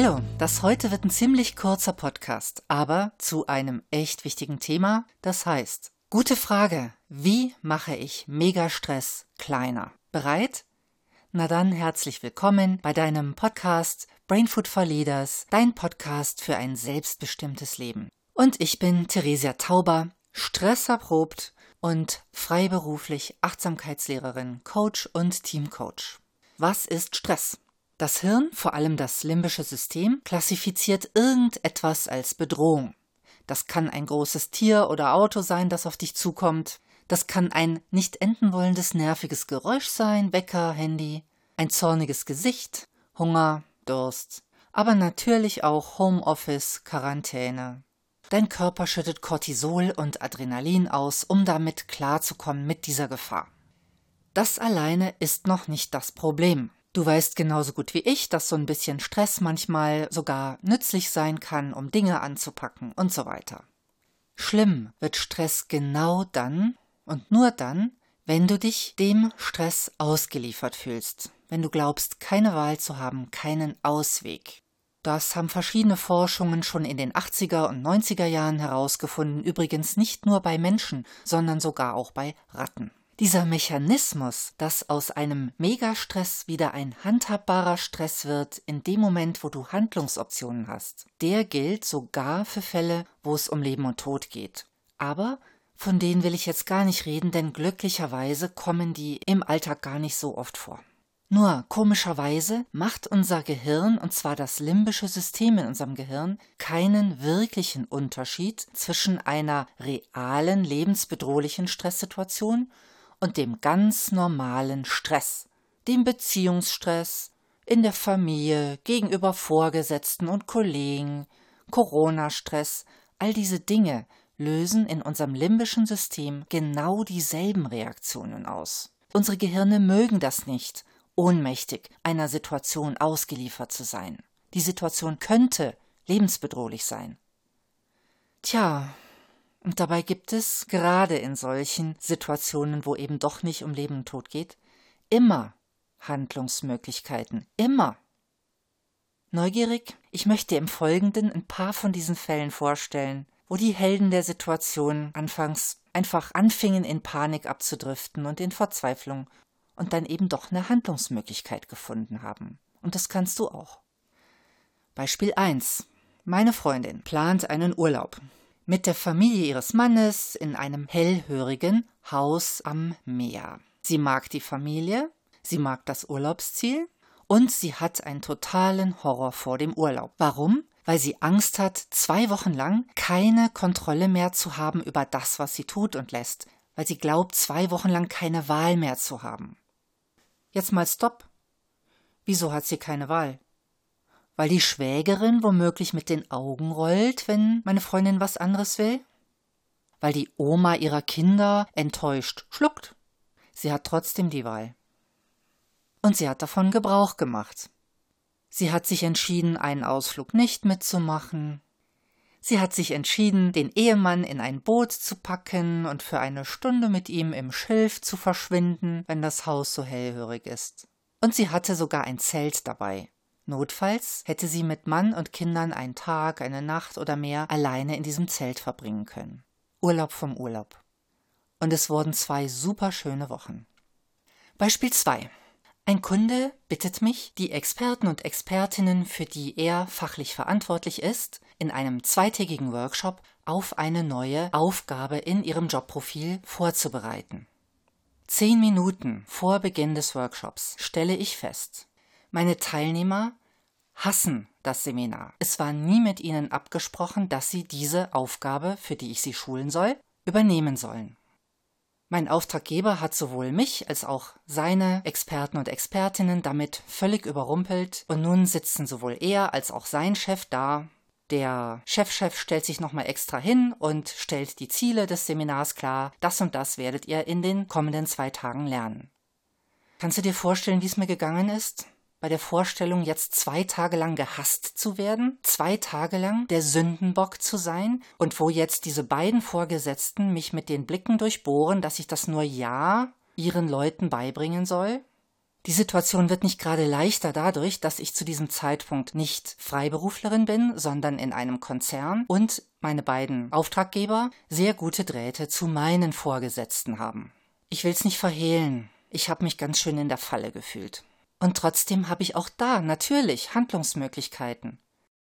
Hallo, das heute wird ein ziemlich kurzer Podcast, aber zu einem echt wichtigen Thema, das heißt, gute Frage, wie mache ich Megastress kleiner? Bereit? Na dann herzlich willkommen bei deinem Podcast Brainfood for Leaders, dein Podcast für ein selbstbestimmtes Leben. Und ich bin Theresia Tauber, stresserprobt und freiberuflich Achtsamkeitslehrerin, Coach und Teamcoach. Was ist Stress? Das Hirn, vor allem das limbische System, klassifiziert irgendetwas als Bedrohung. Das kann ein großes Tier oder Auto sein, das auf dich zukommt. Das kann ein nicht enden wollendes nerviges Geräusch sein, Wecker, Handy, ein zorniges Gesicht, Hunger, Durst, aber natürlich auch Homeoffice, Quarantäne. Dein Körper schüttet Cortisol und Adrenalin aus, um damit klarzukommen mit dieser Gefahr. Das alleine ist noch nicht das Problem. Du weißt genauso gut wie ich, dass so ein bisschen Stress manchmal sogar nützlich sein kann, um Dinge anzupacken und so weiter. Schlimm wird Stress genau dann und nur dann, wenn du dich dem Stress ausgeliefert fühlst, wenn du glaubst, keine Wahl zu haben, keinen Ausweg. Das haben verschiedene Forschungen schon in den 80er und 90er Jahren herausgefunden, übrigens nicht nur bei Menschen, sondern sogar auch bei Ratten. Dieser Mechanismus, dass aus einem Megastress wieder ein handhabbarer Stress wird, in dem Moment, wo du Handlungsoptionen hast, der gilt sogar für Fälle, wo es um Leben und Tod geht. Aber von denen will ich jetzt gar nicht reden, denn glücklicherweise kommen die im Alltag gar nicht so oft vor. Nur komischerweise macht unser Gehirn, und zwar das limbische System in unserem Gehirn, keinen wirklichen Unterschied zwischen einer realen lebensbedrohlichen Stresssituation und dem ganz normalen Stress, dem Beziehungsstress, in der Familie, gegenüber Vorgesetzten und Kollegen, Corona-Stress, all diese Dinge lösen in unserem limbischen System genau dieselben Reaktionen aus. Unsere Gehirne mögen das nicht, ohnmächtig einer Situation ausgeliefert zu sein. Die Situation könnte lebensbedrohlich sein. Tja, und dabei gibt es, gerade in solchen Situationen, wo eben doch nicht um Leben und Tod geht, immer Handlungsmöglichkeiten. Immer. Neugierig? Ich möchte im Folgenden ein paar von diesen Fällen vorstellen, wo die Helden der Situation anfangs einfach anfingen in Panik abzudriften und in Verzweiflung und dann eben doch eine Handlungsmöglichkeit gefunden haben. Und das kannst du auch. Beispiel 1. Meine Freundin plant einen Urlaub mit der Familie ihres Mannes in einem hellhörigen Haus am Meer. Sie mag die Familie, sie mag das Urlaubsziel und sie hat einen totalen Horror vor dem Urlaub. Warum? Weil sie Angst hat, zwei Wochen lang keine Kontrolle mehr zu haben über das, was sie tut und lässt, weil sie glaubt, zwei Wochen lang keine Wahl mehr zu haben. Jetzt mal Stopp. Wieso hat sie keine Wahl? Weil die Schwägerin womöglich mit den Augen rollt, wenn meine Freundin was anderes will? Weil die Oma ihrer Kinder enttäuscht schluckt? Sie hat trotzdem die Wahl. Und sie hat davon Gebrauch gemacht. Sie hat sich entschieden, einen Ausflug nicht mitzumachen. Sie hat sich entschieden, den Ehemann in ein Boot zu packen und für eine Stunde mit ihm im Schilf zu verschwinden, wenn das Haus so hellhörig ist. Und sie hatte sogar ein Zelt dabei. Notfalls hätte sie mit Mann und Kindern einen Tag, eine Nacht oder mehr alleine in diesem Zelt verbringen können. Urlaub vom Urlaub. Und es wurden zwei superschöne Wochen. Beispiel 2. Ein Kunde bittet mich, die Experten und Expertinnen, für die er fachlich verantwortlich ist, in einem zweitägigen Workshop auf eine neue Aufgabe in ihrem Jobprofil vorzubereiten. Zehn Minuten vor Beginn des Workshops stelle ich fest, meine Teilnehmer hassen das Seminar. Es war nie mit ihnen abgesprochen, dass sie diese Aufgabe, für die ich sie schulen soll, übernehmen sollen. Mein Auftraggeber hat sowohl mich als auch seine Experten und Expertinnen damit völlig überrumpelt und nun sitzen sowohl er als auch sein Chef da. Der Chefchef -Chef stellt sich nochmal extra hin und stellt die Ziele des Seminars klar. Das und das werdet ihr in den kommenden zwei Tagen lernen. Kannst du dir vorstellen, wie es mir gegangen ist? Bei der Vorstellung, jetzt zwei Tage lang gehasst zu werden, zwei Tage lang der Sündenbock zu sein und wo jetzt diese beiden Vorgesetzten mich mit den Blicken durchbohren, dass ich das nur ja ihren Leuten beibringen soll? Die Situation wird nicht gerade leichter dadurch, dass ich zu diesem Zeitpunkt nicht Freiberuflerin bin, sondern in einem Konzern und meine beiden Auftraggeber sehr gute Drähte zu meinen Vorgesetzten haben. Ich will's nicht verhehlen, ich habe mich ganz schön in der Falle gefühlt. Und trotzdem habe ich auch da natürlich Handlungsmöglichkeiten.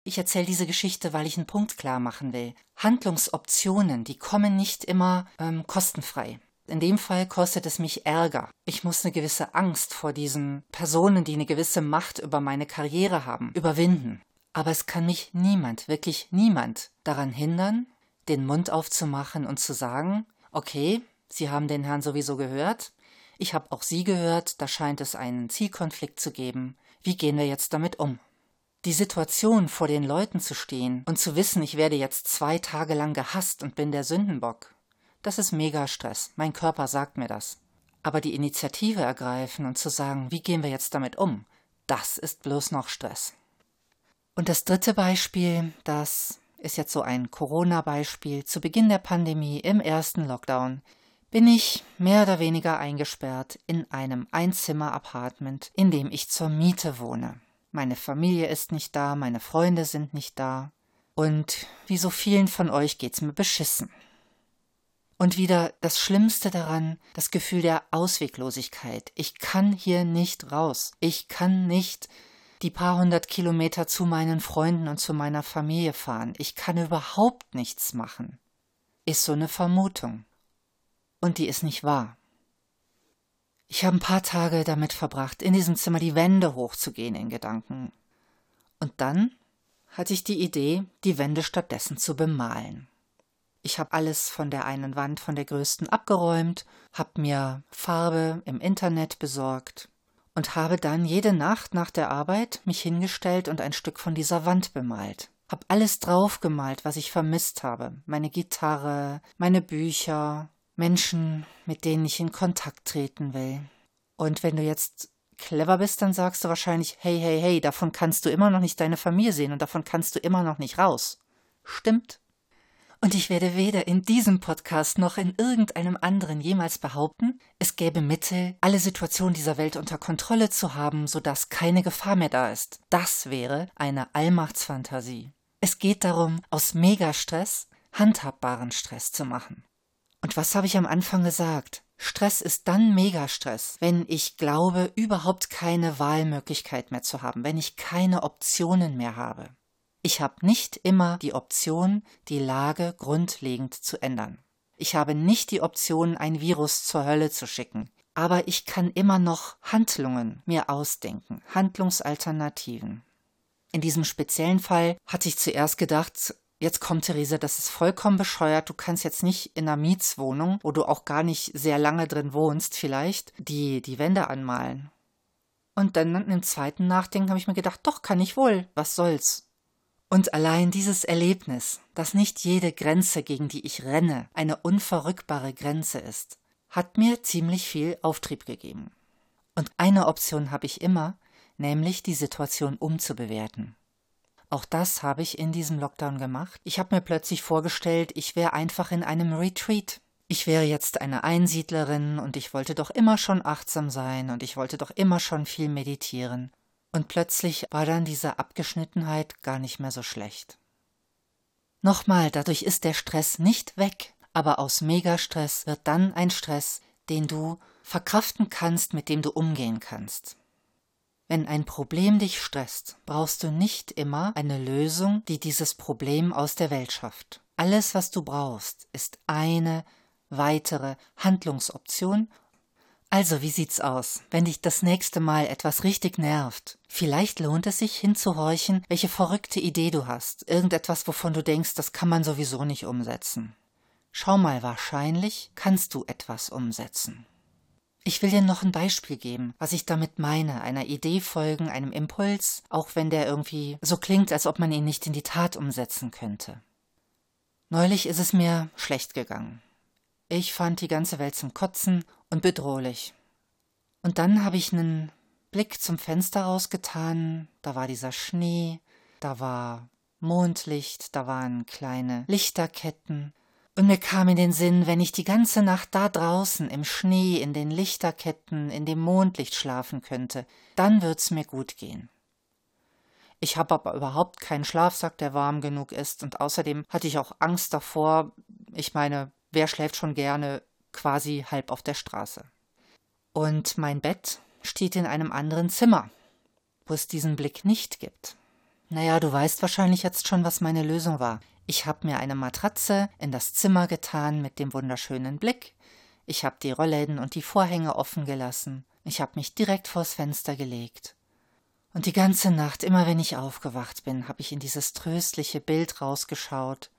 Ich erzähle diese Geschichte, weil ich einen Punkt klar machen will. Handlungsoptionen, die kommen nicht immer ähm, kostenfrei. In dem Fall kostet es mich Ärger. Ich muss eine gewisse Angst vor diesen Personen, die eine gewisse Macht über meine Karriere haben, überwinden. Aber es kann mich niemand, wirklich niemand daran hindern, den Mund aufzumachen und zu sagen, okay, Sie haben den Herrn sowieso gehört, ich habe auch Sie gehört, da scheint es einen Zielkonflikt zu geben. Wie gehen wir jetzt damit um? Die Situation, vor den Leuten zu stehen und zu wissen, ich werde jetzt zwei Tage lang gehasst und bin der Sündenbock, das ist Megastress. Mein Körper sagt mir das. Aber die Initiative ergreifen und zu sagen, wie gehen wir jetzt damit um, das ist bloß noch Stress. Und das dritte Beispiel, das ist jetzt so ein Corona-Beispiel. Zu Beginn der Pandemie, im ersten Lockdown, bin ich mehr oder weniger eingesperrt in einem Einzimmer-Apartment, in dem ich zur Miete wohne. Meine Familie ist nicht da, meine Freunde sind nicht da. Und wie so vielen von euch geht's mir beschissen. Und wieder das Schlimmste daran, das Gefühl der Ausweglosigkeit. Ich kann hier nicht raus. Ich kann nicht die paar hundert Kilometer zu meinen Freunden und zu meiner Familie fahren. Ich kann überhaupt nichts machen. Ist so eine Vermutung. Und die ist nicht wahr. Ich habe ein paar Tage damit verbracht, in diesem Zimmer die Wände hochzugehen in Gedanken. Und dann hatte ich die Idee, die Wände stattdessen zu bemalen. Ich habe alles von der einen Wand, von der größten abgeräumt, habe mir Farbe im Internet besorgt und habe dann jede Nacht nach der Arbeit mich hingestellt und ein Stück von dieser Wand bemalt. Hab alles draufgemalt, was ich vermisst habe. Meine Gitarre, meine Bücher, Menschen, mit denen ich in Kontakt treten will. Und wenn du jetzt clever bist, dann sagst du wahrscheinlich, hey, hey, hey, davon kannst du immer noch nicht deine Familie sehen und davon kannst du immer noch nicht raus. Stimmt. Und ich werde weder in diesem Podcast noch in irgendeinem anderen jemals behaupten, es gäbe Mittel, alle Situationen dieser Welt unter Kontrolle zu haben, sodass keine Gefahr mehr da ist. Das wäre eine Allmachtsfantasie. Es geht darum, aus Megastress handhabbaren Stress zu machen. Und was habe ich am Anfang gesagt? Stress ist dann Megastress, wenn ich glaube, überhaupt keine Wahlmöglichkeit mehr zu haben, wenn ich keine Optionen mehr habe. Ich habe nicht immer die Option, die Lage grundlegend zu ändern. Ich habe nicht die Option, ein Virus zur Hölle zu schicken. Aber ich kann immer noch Handlungen mir ausdenken, Handlungsalternativen. In diesem speziellen Fall hatte ich zuerst gedacht, jetzt kommt Therese, das ist vollkommen bescheuert, du kannst jetzt nicht in einer Mietswohnung, wo du auch gar nicht sehr lange drin wohnst, vielleicht, die, die Wände anmalen. Und dann im zweiten Nachdenken habe ich mir gedacht, doch, kann ich wohl, was soll's. Und allein dieses Erlebnis, dass nicht jede Grenze, gegen die ich renne, eine unverrückbare Grenze ist, hat mir ziemlich viel Auftrieb gegeben. Und eine Option habe ich immer, nämlich die Situation umzubewerten. Auch das habe ich in diesem Lockdown gemacht. Ich habe mir plötzlich vorgestellt, ich wäre einfach in einem Retreat. Ich wäre jetzt eine Einsiedlerin und ich wollte doch immer schon achtsam sein und ich wollte doch immer schon viel meditieren. Und plötzlich war dann diese Abgeschnittenheit gar nicht mehr so schlecht. Nochmal, dadurch ist der Stress nicht weg, aber aus Megastress wird dann ein Stress, den du verkraften kannst, mit dem du umgehen kannst. Wenn ein Problem dich stresst, brauchst du nicht immer eine Lösung, die dieses Problem aus der Welt schafft. Alles, was du brauchst, ist eine weitere Handlungsoption also, wie sieht's aus, wenn dich das nächste Mal etwas richtig nervt? Vielleicht lohnt es sich hinzuhorchen, welche verrückte Idee du hast, irgendetwas, wovon du denkst, das kann man sowieso nicht umsetzen. Schau mal, wahrscheinlich kannst du etwas umsetzen. Ich will dir noch ein Beispiel geben, was ich damit meine, einer Idee folgen, einem Impuls, auch wenn der irgendwie so klingt, als ob man ihn nicht in die Tat umsetzen könnte. Neulich ist es mir schlecht gegangen. Ich fand die ganze Welt zum Kotzen und bedrohlich. Und dann habe ich einen Blick zum Fenster rausgetan, da war dieser Schnee, da war Mondlicht, da waren kleine Lichterketten, Und mir kam in den Sinn, wenn ich die ganze Nacht da draußen im Schnee, in den Lichterketten, in dem Mondlicht schlafen könnte, dann wird's mir gut gehen. Ich habe aber überhaupt keinen Schlafsack, der warm genug ist, und außerdem hatte ich auch Angst davor, ich meine, wer schläft schon gerne quasi halb auf der Straße. Und mein Bett steht in einem anderen Zimmer, wo es diesen Blick nicht gibt. Naja, du weißt wahrscheinlich jetzt schon, was meine Lösung war. Ich habe mir eine Matratze in das Zimmer getan mit dem wunderschönen Blick. Ich habe die Rollläden und die Vorhänge offen gelassen. Ich habe mich direkt vors Fenster gelegt. Und die ganze Nacht, immer wenn ich aufgewacht bin, habe ich in dieses tröstliche Bild rausgeschaut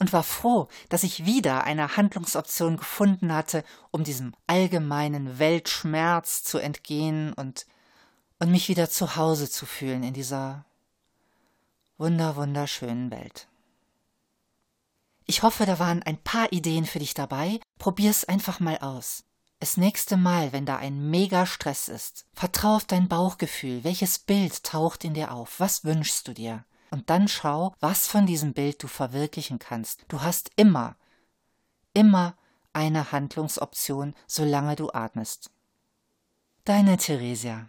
und war froh, dass ich wieder eine Handlungsoption gefunden hatte, um diesem allgemeinen Weltschmerz zu entgehen und, und mich wieder zu Hause zu fühlen in dieser wunder wunderschönen Welt. Ich hoffe, da waren ein paar Ideen für dich dabei. Probier's einfach mal aus. Das nächste Mal, wenn da ein Mega-Stress ist, vertrau auf dein Bauchgefühl. Welches Bild taucht in dir auf? Was wünschst du dir? Und dann schau, was von diesem Bild du verwirklichen kannst. Du hast immer, immer eine Handlungsoption, solange du atmest. Deine Theresia